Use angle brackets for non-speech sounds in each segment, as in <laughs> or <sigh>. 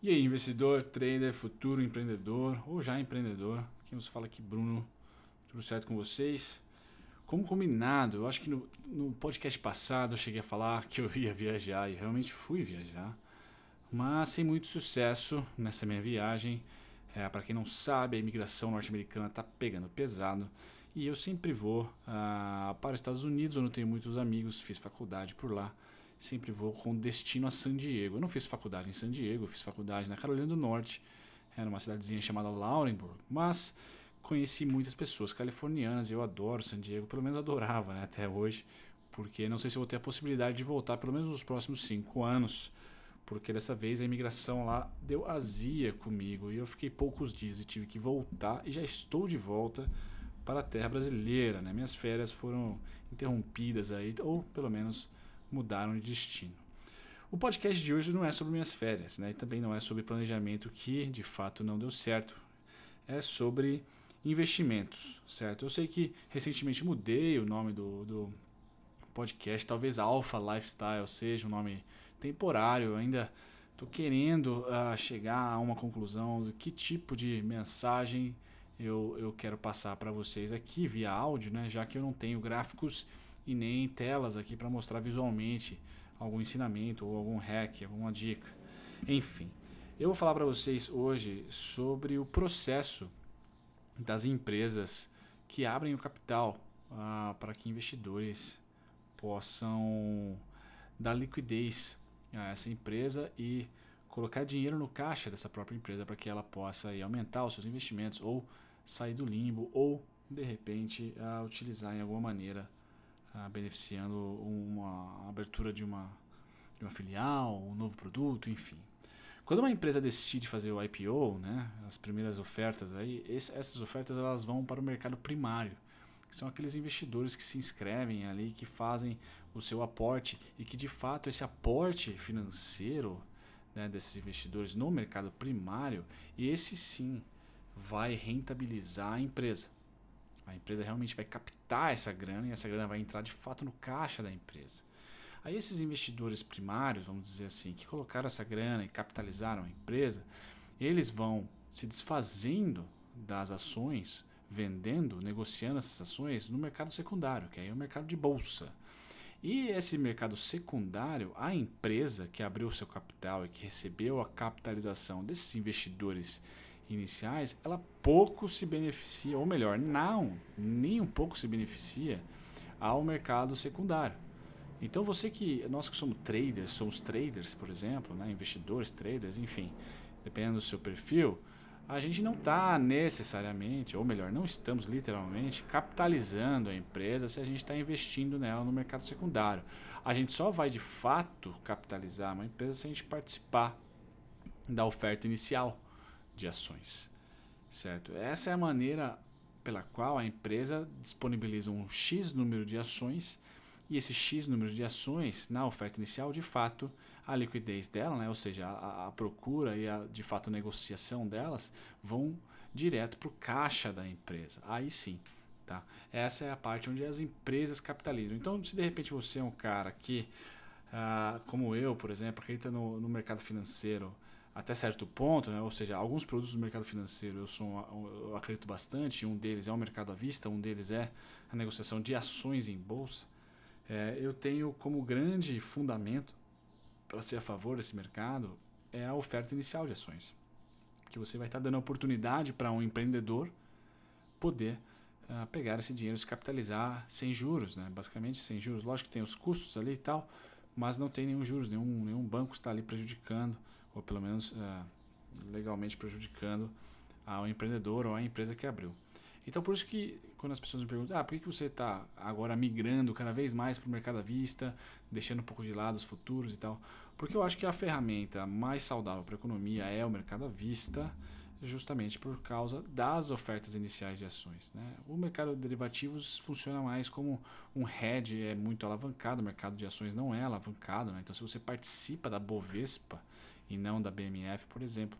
E aí, investidor, trader, futuro empreendedor ou já empreendedor, quem nos fala aqui, Bruno, tudo certo com vocês? Como combinado, eu acho que no, no podcast passado eu cheguei a falar que eu ia viajar e realmente fui viajar, mas sem muito sucesso nessa minha viagem. É, Para quem não sabe, a imigração norte-americana está pegando pesado e eu sempre vou ah, para os Estados Unidos, onde eu tenho muitos amigos, fiz faculdade por lá sempre vou com destino a San Diego. Eu não fiz faculdade em San Diego, eu fiz faculdade na Carolina do Norte, era uma cidadezinha chamada Laurenburg, mas conheci muitas pessoas californianas e eu adoro San Diego, pelo menos adorava né, até hoje, porque não sei se vou ter a possibilidade de voltar pelo menos nos próximos cinco anos, porque dessa vez a imigração lá deu azia comigo e eu fiquei poucos dias e tive que voltar e já estou de volta para a terra brasileira, né? Minhas férias foram interrompidas aí, ou pelo menos mudaram de destino. O podcast de hoje não é sobre minhas férias, né? E também não é sobre planejamento que de fato não deu certo. É sobre investimentos, certo? Eu sei que recentemente mudei o nome do, do podcast, talvez Alpha Lifestyle seja um nome temporário, ainda estou querendo uh, chegar a uma conclusão do que tipo de mensagem eu, eu quero passar para vocês aqui via áudio, né? já que eu não tenho gráficos e nem telas aqui para mostrar visualmente algum ensinamento ou algum hack, alguma dica. Enfim, eu vou falar para vocês hoje sobre o processo das empresas que abrem o capital ah, para que investidores possam dar liquidez a essa empresa e colocar dinheiro no caixa dessa própria empresa para que ela possa aí, aumentar os seus investimentos ou sair do limbo ou de repente a utilizar em alguma maneira ah, beneficiando uma abertura de uma, de uma filial, um novo produto, enfim. Quando uma empresa decide fazer o IPO, né, as primeiras ofertas aí, esse, essas ofertas elas vão para o mercado primário, que são aqueles investidores que se inscrevem ali, que fazem o seu aporte e que de fato esse aporte financeiro né, desses investidores no mercado primário, esse sim vai rentabilizar a empresa. A empresa realmente vai captar essa grana e essa grana vai entrar de fato no caixa da empresa. Aí esses investidores primários, vamos dizer assim, que colocaram essa grana e capitalizaram a empresa, eles vão se desfazendo das ações, vendendo, negociando essas ações no mercado secundário, que aí é o mercado de bolsa. E esse mercado secundário, a empresa que abriu seu capital e que recebeu a capitalização desses investidores iniciais, ela pouco se beneficia, ou melhor, não, nem um pouco se beneficia ao mercado secundário. Então você que, nós que somos traders, somos traders, por exemplo, né, investidores, traders, enfim, dependendo do seu perfil, a gente não está necessariamente, ou melhor, não estamos literalmente capitalizando a empresa se a gente está investindo nela no mercado secundário. A gente só vai de fato capitalizar uma empresa se a gente participar da oferta inicial de ações, certo? Essa é a maneira pela qual a empresa disponibiliza um X número de ações e esse X número de ações na oferta inicial, de fato, a liquidez dela, né, ou seja, a, a procura e a de fato a negociação delas vão direto para o caixa da empresa. Aí sim, tá? Essa é a parte onde as empresas capitalizam. Então, se de repente você é um cara que, ah, como eu, por exemplo, acredita no, no mercado financeiro até certo ponto, né? ou seja, alguns produtos do mercado financeiro eu, sou, eu acredito bastante, um deles é o mercado à vista, um deles é a negociação de ações em bolsa. É, eu tenho como grande fundamento para ser a favor desse mercado é a oferta inicial de ações, que você vai estar dando a oportunidade para um empreendedor poder uh, pegar esse dinheiro e se capitalizar sem juros, né? basicamente sem juros. Lógico que tem os custos ali e tal, mas não tem nenhum juros, nenhum, nenhum banco está ali prejudicando ou pelo menos é, legalmente prejudicando ao empreendedor ou à empresa que abriu. Então, por isso que quando as pessoas me perguntam, ah, por que, que você está agora migrando cada vez mais para o mercado à vista, deixando um pouco de lado os futuros e tal? Porque eu acho que a ferramenta mais saudável para a economia é o mercado à vista, justamente por causa das ofertas iniciais de ações. Né? O mercado de derivativos funciona mais como um hedge, é muito alavancado, o mercado de ações não é alavancado. Né? Então, se você participa da Bovespa, e não da BMF, por exemplo,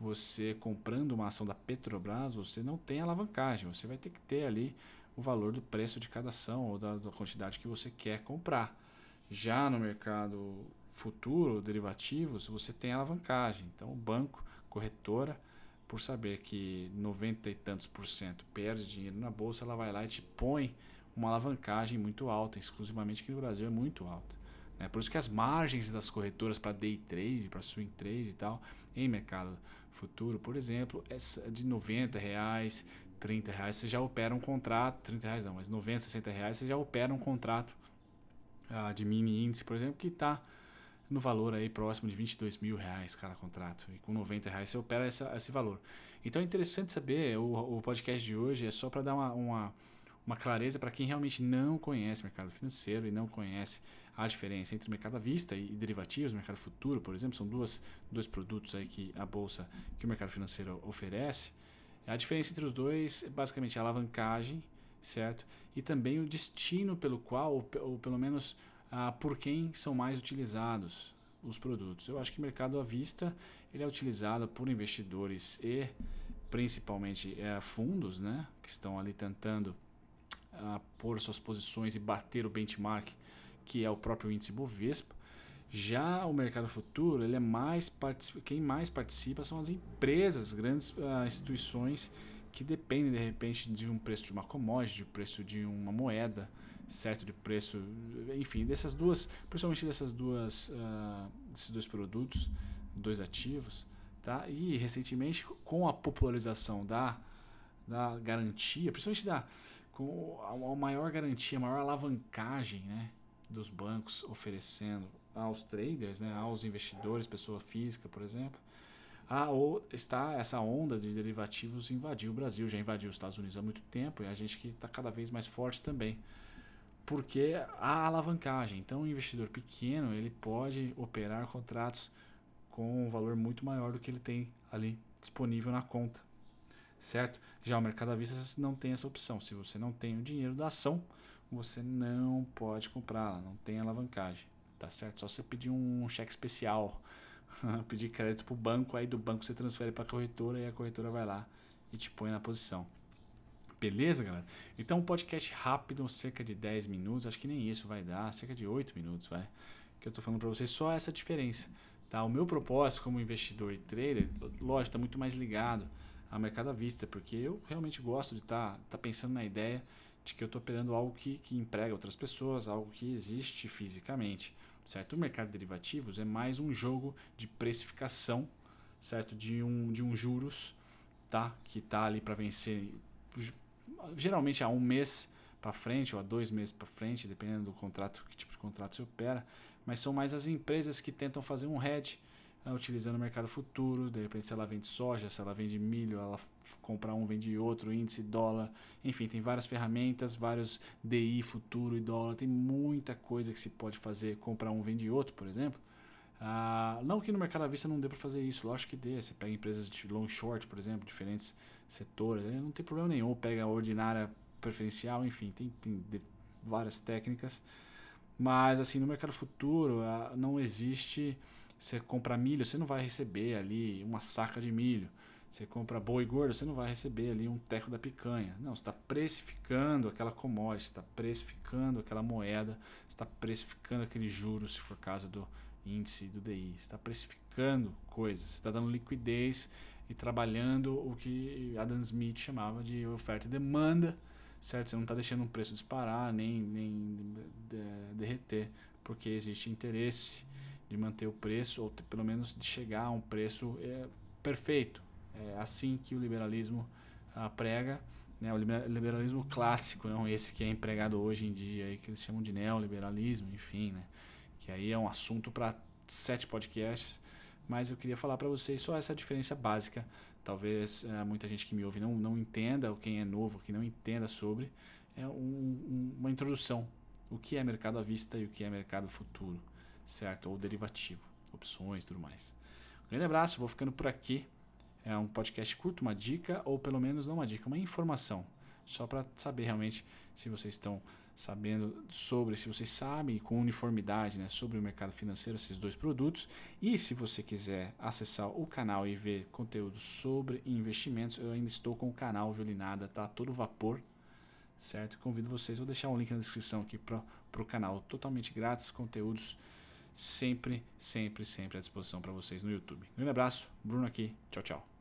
você comprando uma ação da Petrobras, você não tem alavancagem, você vai ter que ter ali o valor do preço de cada ação ou da, da quantidade que você quer comprar. Já no mercado futuro, derivativos, você tem alavancagem. Então, o banco, corretora, por saber que 90 e tantos por cento perde dinheiro na bolsa, ela vai lá e te põe uma alavancagem muito alta, exclusivamente aqui no Brasil é muito alta. É por isso que as margens das corretoras para day trade, para swing trade e tal, em mercado futuro, por exemplo, é de 90 reais, 30 reais, você já opera um contrato, 30 reais não, mas 90, 60 reais, você já opera um contrato uh, de mini índice, por exemplo, que está no valor aí próximo de 22 mil reais cada contrato. E com 90 reais você opera essa, esse valor. Então é interessante saber, o, o podcast de hoje é só para dar uma, uma, uma clareza para quem realmente não conhece mercado financeiro e não conhece a diferença entre mercado à vista e derivativos, mercado futuro, por exemplo, são duas, dois produtos aí que a bolsa, que o mercado financeiro oferece. A diferença entre os dois é basicamente a alavancagem, certo? E também o destino pelo qual, ou, ou pelo menos ah, por quem são mais utilizados os produtos. Eu acho que o mercado à vista ele é utilizado por investidores e principalmente é, fundos, né, que estão ali tentando ah, pôr suas posições e bater o benchmark que é o próprio índice Bovespa. Já o mercado futuro, ele é mais quem mais participa são as empresas, grandes uh, instituições que dependem de repente de um preço de uma commodity, de um preço de uma moeda, certo, de preço, enfim, dessas duas, principalmente dessas duas, uh, desses dois produtos, dois ativos, tá? E recentemente com a popularização da da garantia, principalmente da com a maior garantia, a maior alavancagem, né? dos bancos oferecendo aos traders, né, aos investidores, pessoa física, por exemplo, a, ou está essa onda de derivativos invadiu o Brasil, já invadiu os Estados Unidos há muito tempo e a gente que está cada vez mais forte também. Porque há alavancagem. Então, o investidor pequeno ele pode operar contratos com um valor muito maior do que ele tem ali disponível na conta. Certo? Já o mercado à vista não tem essa opção. Se você não tem o dinheiro da ação, você não pode comprá-la, não tem alavancagem, tá certo? Só você pedir um cheque especial, <laughs> pedir crédito para o banco, aí do banco você transfere para a corretora e a corretora vai lá e te põe na posição. Beleza, galera? Então, um podcast rápido, cerca de 10 minutos, acho que nem isso vai dar, cerca de 8 minutos, vai. Que eu estou falando para vocês só essa diferença, tá? O meu propósito como investidor e trader, lógico, está muito mais ligado ao mercado à vista, porque eu realmente gosto de estar tá, tá pensando na ideia de que eu estou operando algo que, que emprega outras pessoas, algo que existe fisicamente, certo? O mercado de derivativos é mais um jogo de precificação, certo? De um, de um juros, tá? Que está ali para vencer, geralmente há um mês para frente ou há dois meses para frente, dependendo do contrato, que tipo de contrato você opera, mas são mais as empresas que tentam fazer um hedge uh, utilizando o mercado futuro, de repente se ela vende soja, se ela vende milho, ela compra um, vende outro, índice, dólar, enfim, tem várias ferramentas, vários DI, futuro e dólar, tem muita coisa que se pode fazer, comprar um, vende outro, por exemplo. Uh, não que no mercado à vista não dê para fazer isso, lógico que dê. Você pega empresas de long short, por exemplo, diferentes setores, não tem problema nenhum. Pega a ordinária preferencial, enfim, tem, tem várias técnicas. Mas assim, no mercado futuro uh, não existe você compra milho, você não vai receber ali uma saca de milho. Você compra boi gordo, você não vai receber ali um teco da picanha. Não, você está precificando aquela commodity, está precificando aquela moeda, está precificando aquele juro, se for caso do índice do DI. está precificando coisas, está dando liquidez e trabalhando o que Adam Smith chamava de oferta e demanda, certo? Você não está deixando um preço disparar nem, nem derreter, porque existe interesse de manter o preço, ou pelo menos de chegar a um preço é, perfeito. É assim que o liberalismo ah, prega, né? o liberalismo clássico, não esse que é empregado hoje em dia, que eles chamam de neoliberalismo, enfim, né? Que aí é um assunto para sete podcasts, mas eu queria falar para vocês só essa diferença básica. Talvez é, muita gente que me ouve não, não entenda, ou quem é novo, que não entenda sobre, é um, um, uma introdução. O que é mercado à vista e o que é mercado futuro certo? Ou derivativo, opções e tudo mais. Um grande abraço, vou ficando por aqui. É um podcast curto, uma dica, ou pelo menos não uma dica, uma informação. Só para saber realmente se vocês estão sabendo sobre, se vocês sabem com uniformidade né, sobre o mercado financeiro, esses dois produtos. E se você quiser acessar o canal e ver conteúdo sobre investimentos, eu ainda estou com o canal Violinada, tá todo vapor, certo? Convido vocês, vou deixar um link na descrição aqui para o canal, totalmente grátis, conteúdos sempre, sempre, sempre à disposição para vocês no YouTube. Um grande abraço, Bruno aqui. Tchau, tchau.